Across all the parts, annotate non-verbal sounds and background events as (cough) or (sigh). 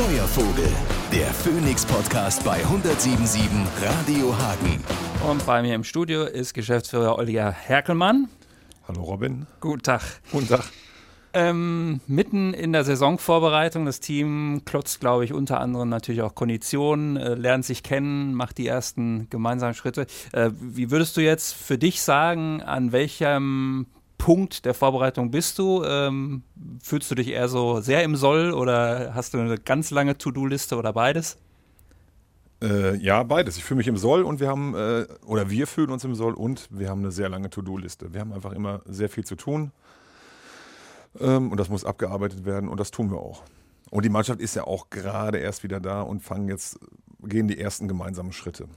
Feuervogel, der Phoenix-Podcast bei 107.7 Radio Hagen. Und bei mir im Studio ist Geschäftsführer Oliver Herkelmann. Hallo Robin. Guten Tag. Guten Tag. Ähm, mitten in der Saisonvorbereitung, das Team klotzt, glaube ich, unter anderem natürlich auch Konditionen, äh, lernt sich kennen, macht die ersten gemeinsamen Schritte. Äh, wie würdest du jetzt für dich sagen, an welchem Punkt der Vorbereitung bist du? Ähm, fühlst du dich eher so sehr im Soll oder hast du eine ganz lange To-Do-Liste oder beides? Äh, ja, beides. Ich fühle mich im Soll und wir haben, äh, oder wir fühlen uns im Soll und wir haben eine sehr lange To-Do-Liste. Wir haben einfach immer sehr viel zu tun ähm, und das muss abgearbeitet werden und das tun wir auch. Und die Mannschaft ist ja auch gerade erst wieder da und fangen jetzt, gehen die ersten gemeinsamen Schritte.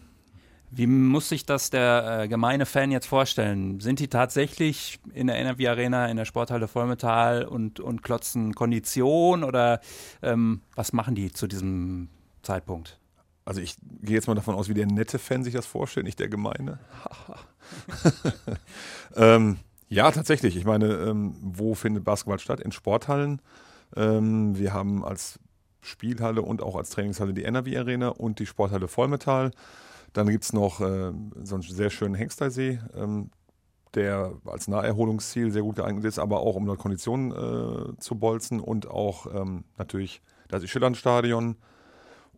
Wie muss sich das der äh, gemeine Fan jetzt vorstellen? Sind die tatsächlich in der NRW Arena, in der Sporthalle Vollmetall und, und klotzen Kondition oder ähm, was machen die zu diesem Zeitpunkt? Also ich gehe jetzt mal davon aus, wie der nette Fan sich das vorstellt, nicht der gemeine. (laughs) ähm, ja, tatsächlich. Ich meine, ähm, wo findet Basketball statt? In Sporthallen. Ähm, wir haben als Spielhalle und auch als Trainingshalle die NRW Arena und die Sporthalle Vollmetall. Dann gibt es noch äh, so einen sehr schönen Hengstersee, ähm, der als Naherholungsziel sehr gut geeignet ist, aber auch um dort Konditionen äh, zu bolzen und auch ähm, natürlich das Schillerstadion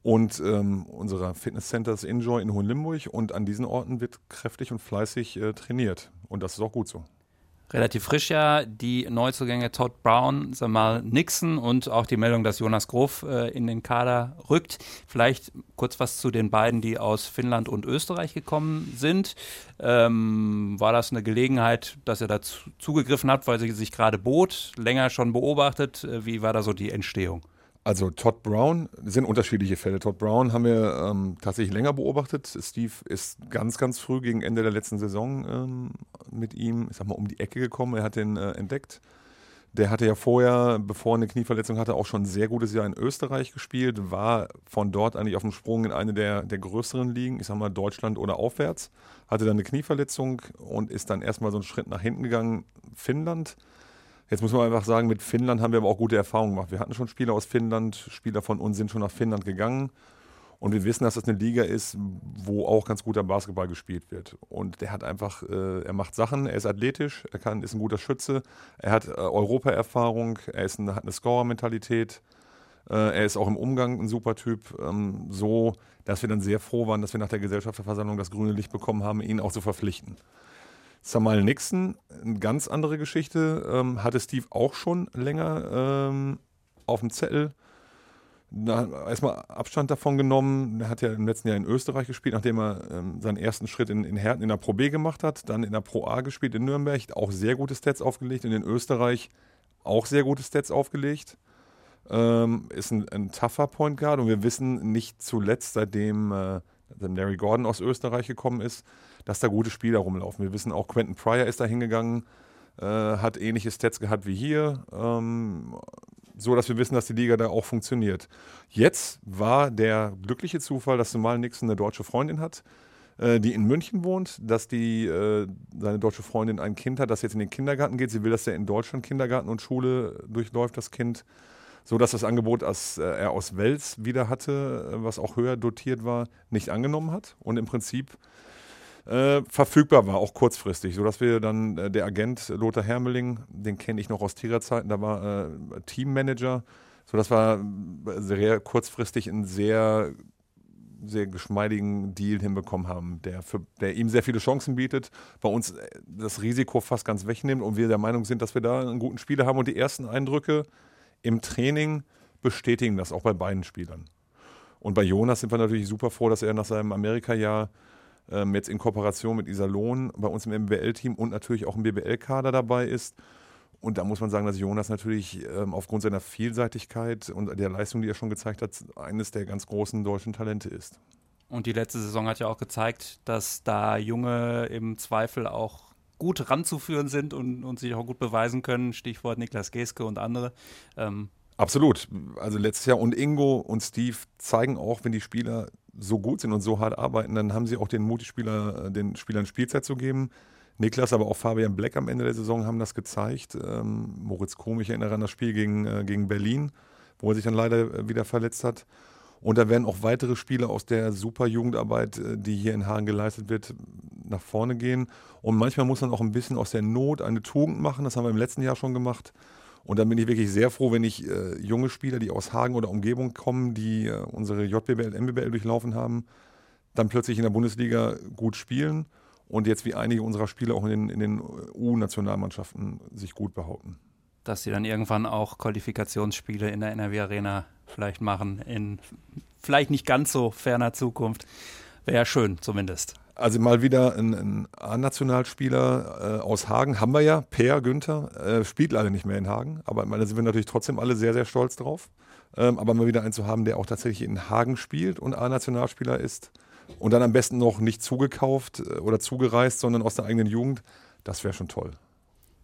und ähm, unser Fitnesscenter ist Enjoy in Hohenlimburg. Und an diesen Orten wird kräftig und fleißig äh, trainiert. Und das ist auch gut so relativ frisch ja die Neuzugänge Todd Brown, Samal Nixon und auch die Meldung, dass Jonas Grof äh, in den Kader rückt. Vielleicht kurz was zu den beiden, die aus Finnland und Österreich gekommen sind. Ähm, war das eine Gelegenheit, dass er dazu zugegriffen hat, weil sie sich gerade bot, länger schon beobachtet? Äh, wie war da so die Entstehung? Also Todd Brown sind unterschiedliche Fälle. Todd Brown haben wir ähm, tatsächlich länger beobachtet. Steve ist ganz, ganz früh gegen Ende der letzten Saison ähm, mit ihm, ich sag mal, um die Ecke gekommen. Er hat den äh, entdeckt. Der hatte ja vorher, bevor er eine Knieverletzung hatte, auch schon ein sehr gutes Jahr in Österreich gespielt, war von dort eigentlich auf dem Sprung in eine der, der größeren Ligen, ich sag mal Deutschland oder aufwärts, hatte dann eine Knieverletzung und ist dann erstmal so einen Schritt nach hinten gegangen, Finnland Jetzt muss man einfach sagen, mit Finnland haben wir aber auch gute Erfahrungen gemacht. Wir hatten schon Spieler aus Finnland, Spieler von uns sind schon nach Finnland gegangen. Und wir wissen, dass das eine Liga ist, wo auch ganz guter Basketball gespielt wird. Und der hat einfach, äh, er macht Sachen, er ist athletisch, er kann, ist ein guter Schütze, er hat äh, Europa-Erfahrung, er ist eine, hat eine Scorer-Mentalität, äh, er ist auch im Umgang ein super Typ. Ähm, so, dass wir dann sehr froh waren, dass wir nach der Gesellschafterversammlung das grüne Licht bekommen haben, ihn auch zu verpflichten. Samal Nixon, eine ganz andere Geschichte, ähm, hatte Steve auch schon länger ähm, auf dem Zettel. Da erstmal Abstand davon genommen. Er hat ja im letzten Jahr in Österreich gespielt, nachdem er ähm, seinen ersten Schritt in, in Herten in der Pro B gemacht hat. Dann in der Pro A gespielt in Nürnberg, auch sehr gute Stats aufgelegt. Und in Österreich auch sehr gute Stats aufgelegt. Ähm, ist ein, ein tougher Point Guard und wir wissen nicht zuletzt, seitdem äh, Larry Gordon aus Österreich gekommen ist, dass da gute Spieler rumlaufen. Wir wissen auch, Quentin Pryor ist da hingegangen, äh, hat ähnliche Stats gehabt wie hier, ähm, so dass wir wissen, dass die Liga da auch funktioniert. Jetzt war der glückliche Zufall, dass Somal Nixon eine deutsche Freundin hat, äh, die in München wohnt, dass die, äh, seine deutsche Freundin ein Kind hat, das jetzt in den Kindergarten geht. Sie will, dass er in Deutschland Kindergarten und Schule durchläuft, das Kind so dass das Angebot, das äh, er aus Wels wieder hatte, äh, was auch höher dotiert war, nicht angenommen hat und im Prinzip äh, verfügbar war, auch kurzfristig, sodass wir dann äh, der Agent Lothar Hermeling, den kenne ich noch aus Tigerzeiten, da war äh, Teammanager, sodass wir äh, sehr kurzfristig einen sehr sehr geschmeidigen Deal hinbekommen haben, der, für, der ihm sehr viele Chancen bietet, bei uns das Risiko fast ganz wegnimmt und wir der Meinung sind, dass wir da einen guten Spieler haben und die ersten Eindrücke im Training bestätigen das auch bei beiden Spielern. Und bei Jonas sind wir natürlich super froh, dass er nach seinem Amerika-Jahr ähm, jetzt in Kooperation mit Iserlohn bei uns im MBL-Team und natürlich auch im BBL-Kader dabei ist. Und da muss man sagen, dass Jonas natürlich ähm, aufgrund seiner Vielseitigkeit und der Leistung, die er schon gezeigt hat, eines der ganz großen deutschen Talente ist. Und die letzte Saison hat ja auch gezeigt, dass da Junge im Zweifel auch gut ranzuführen sind und, und sich auch gut beweisen können. Stichwort Niklas Geske und andere. Ähm, Absolut. Also letztes Jahr und Ingo und Steve zeigen auch, wenn die Spieler so gut sind und so hart arbeiten, dann haben sie auch den Mut, Spieler, äh, den Spielern Spielzeit zu geben. Niklas, aber auch Fabian Black am Ende der Saison haben das gezeigt. Ähm, Moritz Kohm, ich erinnere an das Spiel gegen, äh, gegen Berlin, wo er sich dann leider äh, wieder verletzt hat. Und da werden auch weitere Spieler aus der super Jugendarbeit, äh, die hier in Hagen geleistet wird, nach vorne gehen. Und manchmal muss man auch ein bisschen aus der Not eine Tugend machen. Das haben wir im letzten Jahr schon gemacht. Und dann bin ich wirklich sehr froh, wenn ich äh, junge Spieler, die aus Hagen oder Umgebung kommen, die äh, unsere JBL, MBBL durchlaufen haben, dann plötzlich in der Bundesliga gut spielen und jetzt wie einige unserer Spieler auch in den, den U-Nationalmannschaften sich gut behaupten. Dass sie dann irgendwann auch Qualifikationsspiele in der NRW Arena vielleicht machen, in vielleicht nicht ganz so ferner Zukunft. Wäre schön zumindest. Also mal wieder ein, ein A-Nationalspieler äh, aus Hagen haben wir ja, Per Günther, äh, spielt leider nicht mehr in Hagen, aber da sind wir natürlich trotzdem alle sehr, sehr stolz drauf. Ähm, aber mal wieder einen zu haben, der auch tatsächlich in Hagen spielt und A-Nationalspieler ist und dann am besten noch nicht zugekauft äh, oder zugereist, sondern aus der eigenen Jugend, das wäre schon toll.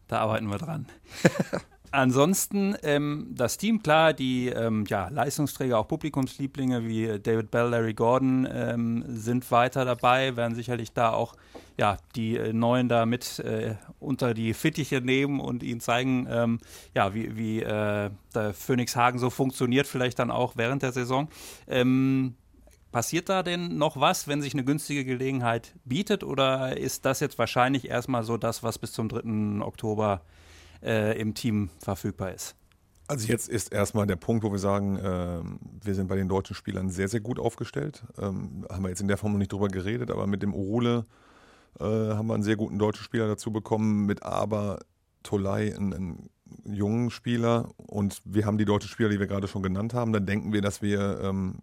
Da arbeiten wir dran. (laughs) Ansonsten ähm, das Team, klar, die ähm, ja, Leistungsträger, auch Publikumslieblinge wie David Bell, Larry Gordon ähm, sind weiter dabei, werden sicherlich da auch ja, die äh, Neuen da mit äh, unter die Fittiche nehmen und ihnen zeigen, ähm, ja, wie, wie äh, der Phoenix Hagen so funktioniert, vielleicht dann auch während der Saison. Ähm, Passiert da denn noch was, wenn sich eine günstige Gelegenheit bietet oder ist das jetzt wahrscheinlich erstmal so das, was bis zum 3. Oktober äh, im Team verfügbar ist? Also jetzt ist erstmal der Punkt, wo wir sagen, äh, wir sind bei den deutschen Spielern sehr, sehr gut aufgestellt. Ähm, haben wir jetzt in der Form noch nicht drüber geredet, aber mit dem Orule äh, haben wir einen sehr guten deutschen Spieler dazu bekommen, mit Aber Tolai einen, einen, jungen Spieler und wir haben die deutschen Spieler, die wir gerade schon genannt haben. Dann denken wir, dass wir ähm,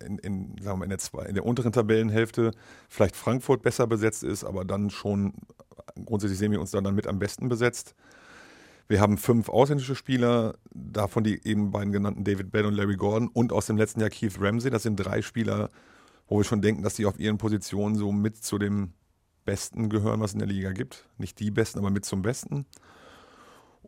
in, in, sagen wir, in, der, zwei, in der unteren Tabellenhälfte vielleicht Frankfurt besser besetzt ist, aber dann schon grundsätzlich sehen wir uns dann, dann mit am besten besetzt. Wir haben fünf ausländische Spieler, davon die eben beiden genannten David Bell und Larry Gordon und aus dem letzten Jahr Keith Ramsey. Das sind drei Spieler, wo wir schon denken, dass die auf ihren Positionen so mit zu dem Besten gehören, was es in der Liga gibt. Nicht die Besten, aber mit zum Besten.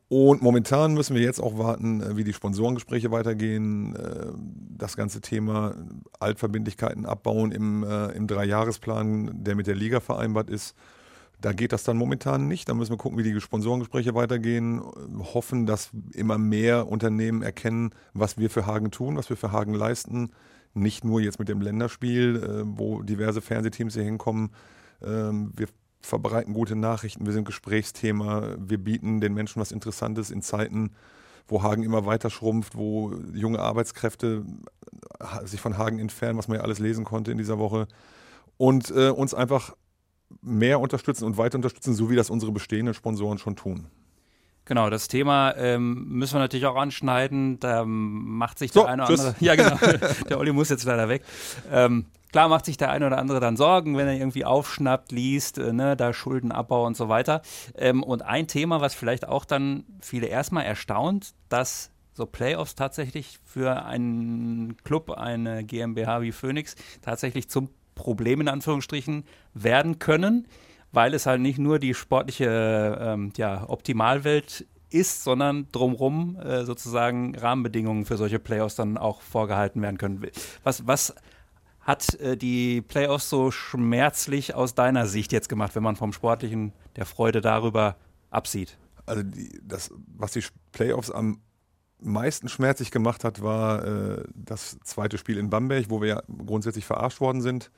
Und momentan müssen wir jetzt auch warten, äh, wie die Sponsorengespräche weitergehen. Äh, das ganze Thema Altverbindlichkeiten abbauen im, äh, im Dreijahresplan, der mit der Liga vereinbart ist. Da geht das dann momentan nicht. Da müssen wir gucken, wie die Sponsorengespräche weitergehen. Hoffen, dass immer mehr Unternehmen erkennen, was wir für Hagen tun, was wir für Hagen leisten. Nicht nur jetzt mit dem Länderspiel, wo diverse Fernsehteams hier hinkommen. Ähm, wir verbreiten gute Nachrichten, wir sind Gesprächsthema, wir bieten den Menschen was Interessantes in Zeiten, wo Hagen immer weiter schrumpft, wo junge Arbeitskräfte sich von Hagen entfernen, was man ja alles lesen konnte in dieser Woche. Und äh, uns einfach mehr unterstützen und weiter unterstützen, so wie das unsere bestehenden Sponsoren schon tun. Genau, das Thema ähm, müssen wir natürlich auch anschneiden. Da macht sich so, der eine oder andere. Ja, genau. (laughs) der Olli muss jetzt leider weg. Ähm, Klar macht sich der eine oder andere dann Sorgen, wenn er irgendwie aufschnappt, liest, äh, ne, da Schuldenabbau und so weiter. Ähm, und ein Thema, was vielleicht auch dann viele erstmal erstaunt, dass so Playoffs tatsächlich für einen Club, eine GmbH wie Phoenix, tatsächlich zum Problem in Anführungsstrichen werden können, weil es halt nicht nur die sportliche ähm, ja, Optimalwelt ist, sondern drumherum äh, sozusagen Rahmenbedingungen für solche Playoffs dann auch vorgehalten werden können. Was, was hat äh, die Playoffs so schmerzlich aus deiner Sicht jetzt gemacht, wenn man vom Sportlichen der Freude darüber absieht? Also die, das, was die Playoffs am meisten schmerzlich gemacht hat, war äh, das zweite Spiel in Bamberg, wo wir ja grundsätzlich verarscht worden sind.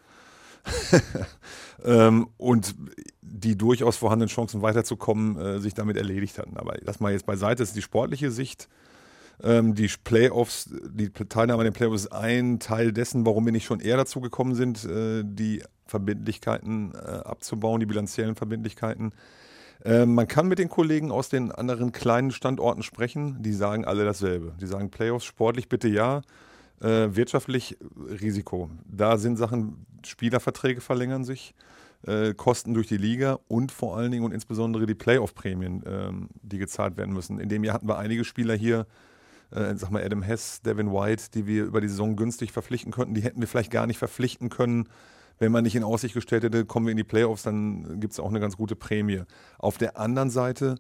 (laughs) ähm, und die durchaus vorhandenen Chancen weiterzukommen, äh, sich damit erledigt hatten. Aber das mal jetzt beiseite, ist die sportliche Sicht ähm, die Playoffs, die Teilnahme an den Playoffs ist ein Teil dessen, warum wir nicht schon eher dazu gekommen sind, äh, die Verbindlichkeiten äh, abzubauen, die bilanziellen Verbindlichkeiten. Äh, man kann mit den Kollegen aus den anderen kleinen Standorten sprechen, die sagen alle dasselbe. Die sagen Playoffs sportlich bitte ja, äh, wirtschaftlich Risiko. Da sind Sachen, Spielerverträge verlängern sich. Äh, Kosten durch die Liga und vor allen Dingen und insbesondere die Playoff-Prämien, ähm, die gezahlt werden müssen. In dem Jahr hatten wir einige Spieler hier, äh, sag mal Adam Hess, Devin White, die wir über die Saison günstig verpflichten könnten. Die hätten wir vielleicht gar nicht verpflichten können, wenn man nicht in Aussicht gestellt hätte, kommen wir in die Playoffs, dann gibt es auch eine ganz gute Prämie. Auf der anderen Seite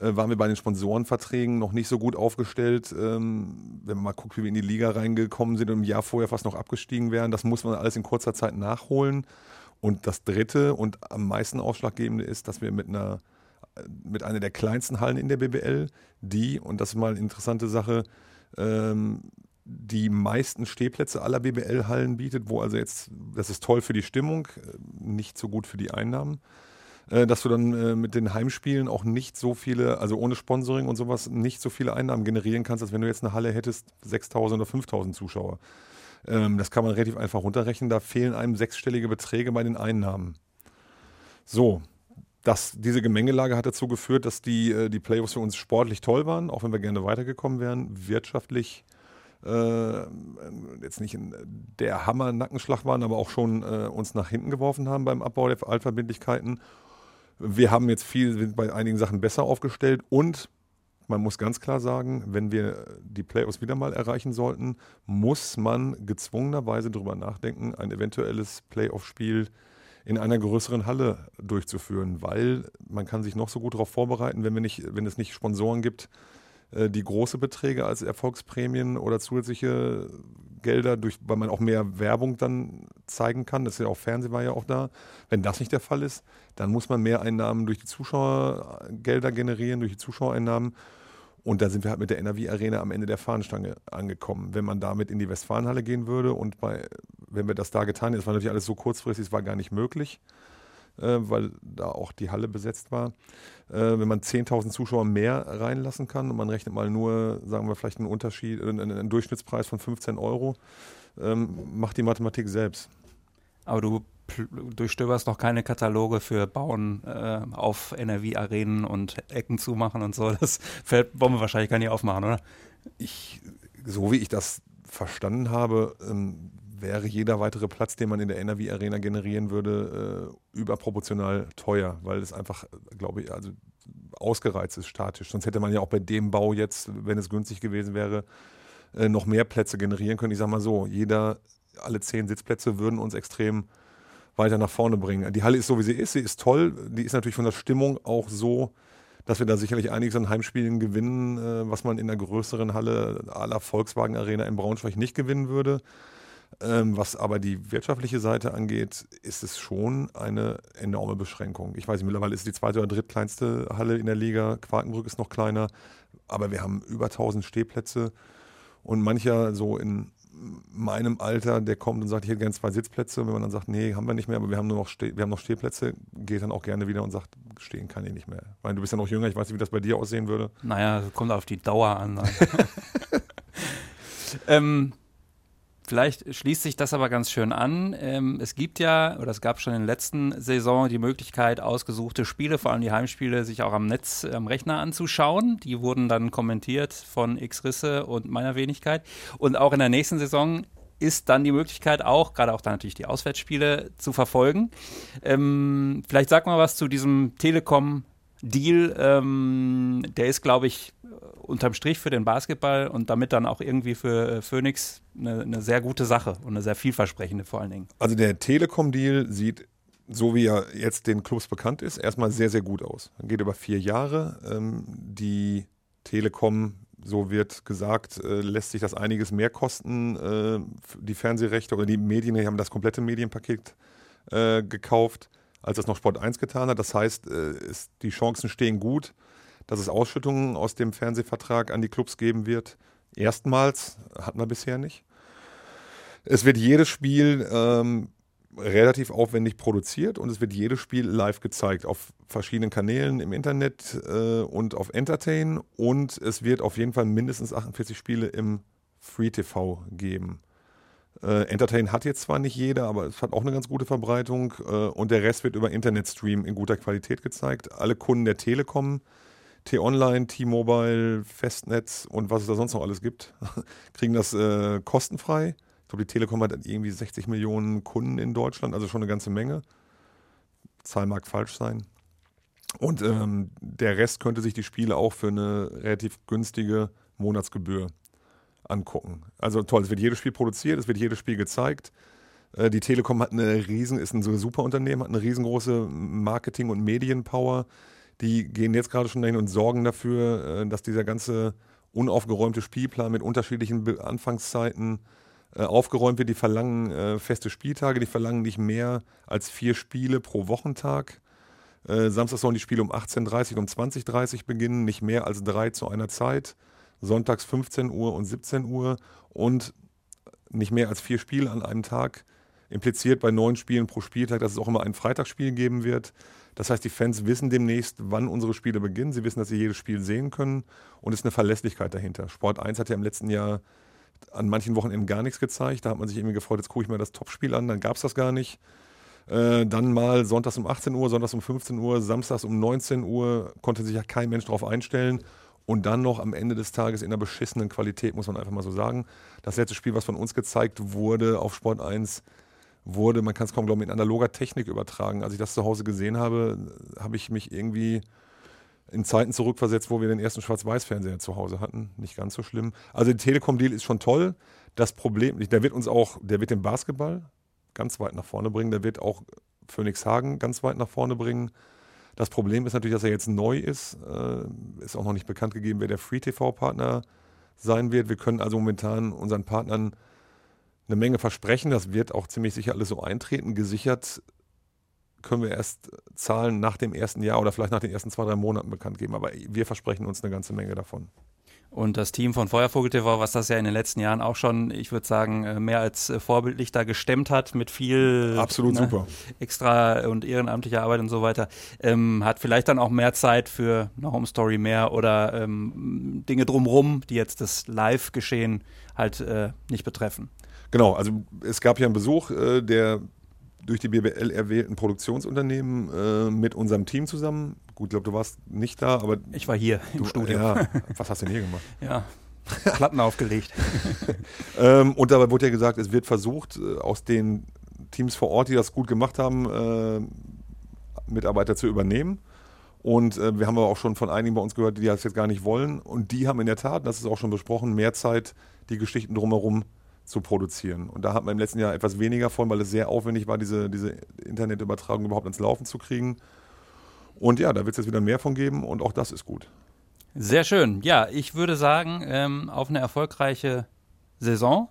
äh, waren wir bei den Sponsorenverträgen noch nicht so gut aufgestellt. Ähm, wenn man mal guckt, wie wir in die Liga reingekommen sind und im Jahr vorher fast noch abgestiegen wären, das muss man alles in kurzer Zeit nachholen. Und das dritte und am meisten ausschlaggebende ist, dass wir mit einer mit einer der kleinsten Hallen in der BBL, die, und das ist mal eine interessante Sache, ähm, die meisten Stehplätze aller BBL-Hallen bietet, wo also jetzt, das ist toll für die Stimmung, äh, nicht so gut für die Einnahmen, äh, dass du dann äh, mit den Heimspielen auch nicht so viele, also ohne Sponsoring und sowas, nicht so viele Einnahmen generieren kannst, als wenn du jetzt eine Halle hättest, 6000 oder 5000 Zuschauer. Ähm, das kann man relativ einfach runterrechnen, da fehlen einem sechsstellige Beträge bei den Einnahmen. So, das, diese Gemengelage hat dazu geführt, dass die, die Playoffs für uns sportlich toll waren, auch wenn wir gerne weitergekommen wären, wirtschaftlich äh, jetzt nicht der Hammer-Nackenschlag waren, aber auch schon äh, uns nach hinten geworfen haben beim Abbau der Altverbindlichkeiten. Wir haben jetzt viel, bei einigen Sachen besser aufgestellt und man muss ganz klar sagen, wenn wir die Playoffs wieder mal erreichen sollten, muss man gezwungenerweise darüber nachdenken, ein eventuelles Playoff-Spiel in einer größeren Halle durchzuführen, weil man kann sich noch so gut darauf vorbereiten, wenn, wir nicht, wenn es nicht Sponsoren gibt, die große Beträge als Erfolgsprämien oder zusätzliche Gelder, durch, weil man auch mehr Werbung dann zeigen kann. Das ist ja auch Fernsehen war ja auch da. Wenn das nicht der Fall ist, dann muss man mehr Einnahmen durch die Zuschauergelder generieren, durch die Zuschauereinnahmen. Und da sind wir halt mit der NRW Arena am Ende der Fahnenstange angekommen. Wenn man damit in die Westfalenhalle gehen würde und bei, wenn wir das da getan hätten, das war natürlich alles so kurzfristig, es war gar nicht möglich äh, weil da auch die Halle besetzt war. Äh, wenn man 10.000 Zuschauer mehr reinlassen kann und man rechnet mal nur, sagen wir vielleicht einen Unterschied, äh, einen Durchschnittspreis von 15 Euro, ähm, macht die Mathematik selbst. Aber du durchstöberst noch keine Kataloge für Bauen äh, auf NRW-Arenen und Ecken zumachen und so. Das wollen wir wahrscheinlich gar nicht aufmachen, oder? Ich, so wie ich das verstanden habe, ähm, wäre jeder weitere Platz, den man in der NRW Arena generieren würde, äh, überproportional teuer, weil es einfach, glaube ich, also ausgereizt ist statisch. Sonst hätte man ja auch bei dem Bau jetzt, wenn es günstig gewesen wäre, äh, noch mehr Plätze generieren können. Ich sage mal so, jeder, alle zehn Sitzplätze würden uns extrem weiter nach vorne bringen. Die Halle ist so, wie sie ist. Sie ist toll. Die ist natürlich von der Stimmung auch so, dass wir da sicherlich einiges an Heimspielen gewinnen, äh, was man in einer größeren Halle aller Volkswagen Arena in Braunschweig nicht gewinnen würde. Ähm, was aber die wirtschaftliche Seite angeht, ist es schon eine enorme Beschränkung. Ich weiß nicht, mittlerweile ist es die zweite oder drittkleinste Halle in der Liga. Quakenbrück ist noch kleiner, aber wir haben über 1000 Stehplätze. Und mancher so in meinem Alter, der kommt und sagt, ich hätte gerne zwei Sitzplätze. Und wenn man dann sagt, nee, haben wir nicht mehr, aber wir haben nur noch, Ste wir haben noch Stehplätze, geht dann auch gerne wieder und sagt, stehen kann ich nicht mehr. Weil du bist ja noch jünger, ich weiß nicht, wie das bei dir aussehen würde. Naja, kommt auf die Dauer an. (laughs) (laughs) ähm, Vielleicht schließt sich das aber ganz schön an. Ähm, es gibt ja, oder es gab schon in der letzten Saison die Möglichkeit, ausgesuchte Spiele, vor allem die Heimspiele, sich auch am Netz, am Rechner anzuschauen. Die wurden dann kommentiert von X-Risse und meiner Wenigkeit. Und auch in der nächsten Saison ist dann die Möglichkeit auch, gerade auch dann natürlich die Auswärtsspiele zu verfolgen. Ähm, vielleicht sag mal was zu diesem Telekom Deal, ähm, der ist, glaube ich, unterm Strich für den Basketball und damit dann auch irgendwie für äh, Phoenix eine, eine, sehr gute Sache und eine sehr vielversprechende vor allen Dingen. Also der Telekom-Deal sieht, so wie er jetzt den Clubs bekannt ist, erstmal sehr, sehr gut aus. Geht über vier Jahre. Ähm, die Telekom, so wird gesagt, äh, lässt sich das einiges mehr kosten. Äh, die Fernsehrechte oder die Medien die haben das komplette Medienpaket gekauft als es noch Sport 1 getan hat. Das heißt, äh, die Chancen stehen gut, dass es Ausschüttungen aus dem Fernsehvertrag an die Clubs geben wird. Erstmals hatten wir bisher nicht. Es wird jedes Spiel ähm, relativ aufwendig produziert und es wird jedes Spiel live gezeigt auf verschiedenen Kanälen im Internet äh, und auf Entertain und es wird auf jeden Fall mindestens 48 Spiele im Free TV geben. Äh, Entertain hat jetzt zwar nicht jeder, aber es hat auch eine ganz gute Verbreitung äh, und der Rest wird über Internetstream in guter Qualität gezeigt. Alle Kunden der Telekom, T-Online, T-Mobile, Festnetz und was es da sonst noch alles gibt, (laughs) kriegen das äh, kostenfrei. Ich glaube, die Telekom hat irgendwie 60 Millionen Kunden in Deutschland, also schon eine ganze Menge. Zahl mag falsch sein. Und ähm, der Rest könnte sich die Spiele auch für eine relativ günstige Monatsgebühr angucken. Also toll, es wird jedes Spiel produziert, es wird jedes Spiel gezeigt. Äh, die Telekom hat eine riesen, ist ein super Unternehmen, hat eine riesengroße Marketing- und Medienpower. Die gehen jetzt gerade schon dahin und sorgen dafür, äh, dass dieser ganze unaufgeräumte Spielplan mit unterschiedlichen Anfangszeiten äh, aufgeräumt wird. Die verlangen feste Spieltage, die verlangen nicht mehr als vier Spiele pro Wochentag. Samstag sollen die Spiele um 18.30 Uhr, um 20.30 Uhr beginnen, nicht mehr als drei zu einer Zeit sonntags 15 Uhr und 17 Uhr und nicht mehr als vier Spiele an einem Tag. Impliziert bei neun Spielen pro Spieltag, dass es auch immer ein Freitagsspiel geben wird. Das heißt, die Fans wissen demnächst, wann unsere Spiele beginnen. Sie wissen, dass sie jedes Spiel sehen können und es ist eine Verlässlichkeit dahinter. Sport 1 hat ja im letzten Jahr an manchen Wochenenden gar nichts gezeigt. Da hat man sich irgendwie gefreut, jetzt gucke ich mir das Topspiel an, dann gab es das gar nicht. Äh, dann mal sonntags um 18 Uhr, sonntags um 15 Uhr, samstags um 19 Uhr, konnte sich ja kein Mensch darauf einstellen. Und dann noch am Ende des Tages in einer beschissenen Qualität, muss man einfach mal so sagen. Das letzte Spiel, was von uns gezeigt wurde auf Sport 1, wurde, man kann es kaum glauben, in analoger Technik übertragen. Als ich das zu Hause gesehen habe, habe ich mich irgendwie in Zeiten zurückversetzt, wo wir den ersten Schwarz-Weiß-Fernseher zu Hause hatten. Nicht ganz so schlimm. Also der Telekom-Deal ist schon toll. Das Problem, der wird uns auch, der wird den Basketball ganz weit nach vorne bringen. Der wird auch Phoenix Hagen ganz weit nach vorne bringen. Das Problem ist natürlich, dass er jetzt neu ist. Äh, ist auch noch nicht bekannt gegeben, wer der Free-TV-Partner sein wird. Wir können also momentan unseren Partnern eine Menge versprechen. Das wird auch ziemlich sicher alles so eintreten. Gesichert können wir erst Zahlen nach dem ersten Jahr oder vielleicht nach den ersten zwei, drei Monaten bekannt geben. Aber wir versprechen uns eine ganze Menge davon. Und das Team von Feuervogel TV, was das ja in den letzten Jahren auch schon, ich würde sagen, äh, mehr als äh, vorbildlich da gestemmt hat mit viel Absolut ne, super. extra und ehrenamtlicher Arbeit und so weiter, ähm, hat vielleicht dann auch mehr Zeit für eine Home Story mehr oder ähm, Dinge drumrum, die jetzt das Live-Geschehen halt äh, nicht betreffen. Genau, also es gab ja einen Besuch äh, der durch die BBL erwählten Produktionsunternehmen äh, mit unserem Team zusammen. Gut, ich glaube, du warst nicht da, aber. Ich war hier im du, Studio. Ja, (laughs) was hast du denn hier gemacht? Ja, Platten aufgelegt. (laughs) ähm, und dabei wurde ja gesagt, es wird versucht, äh, aus den Teams vor Ort, die das gut gemacht haben, äh, Mitarbeiter zu übernehmen. Und äh, wir haben aber auch schon von einigen bei uns gehört, die das jetzt gar nicht wollen. Und die haben in der Tat, das ist auch schon besprochen, mehr Zeit, die Geschichten drumherum zu produzieren. Und da hat man im letzten Jahr etwas weniger von, weil es sehr aufwendig war, diese, diese Internetübertragung überhaupt ins Laufen zu kriegen. Und ja, da wird es jetzt wieder mehr von geben und auch das ist gut. Sehr schön. Ja, ich würde sagen, ähm, auf eine erfolgreiche Saison.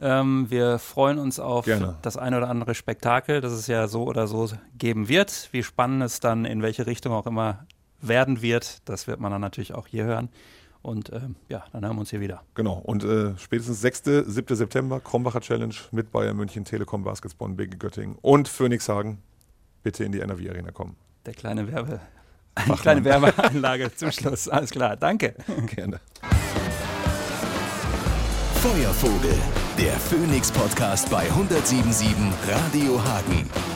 Ähm, wir freuen uns auf Gerne. das ein oder andere Spektakel, das es ja so oder so geben wird. Wie spannend es dann in welche Richtung auch immer werden wird, das wird man dann natürlich auch hier hören. Und ähm, ja, dann hören wir uns hier wieder. Genau. Und äh, spätestens 6., 7. September, Krombacher Challenge mit Bayern München, Telekom, Basketball, BG Göttingen und Phoenix Hagen. Bitte in die NRW Arena kommen. Der kleine Werbe. (laughs) Eine kleine Werbeanlage zum Schluss. Alles klar. Danke. (laughs) Gerne. Feuervogel, der Phoenix Podcast bei 1077 Radio Hagen.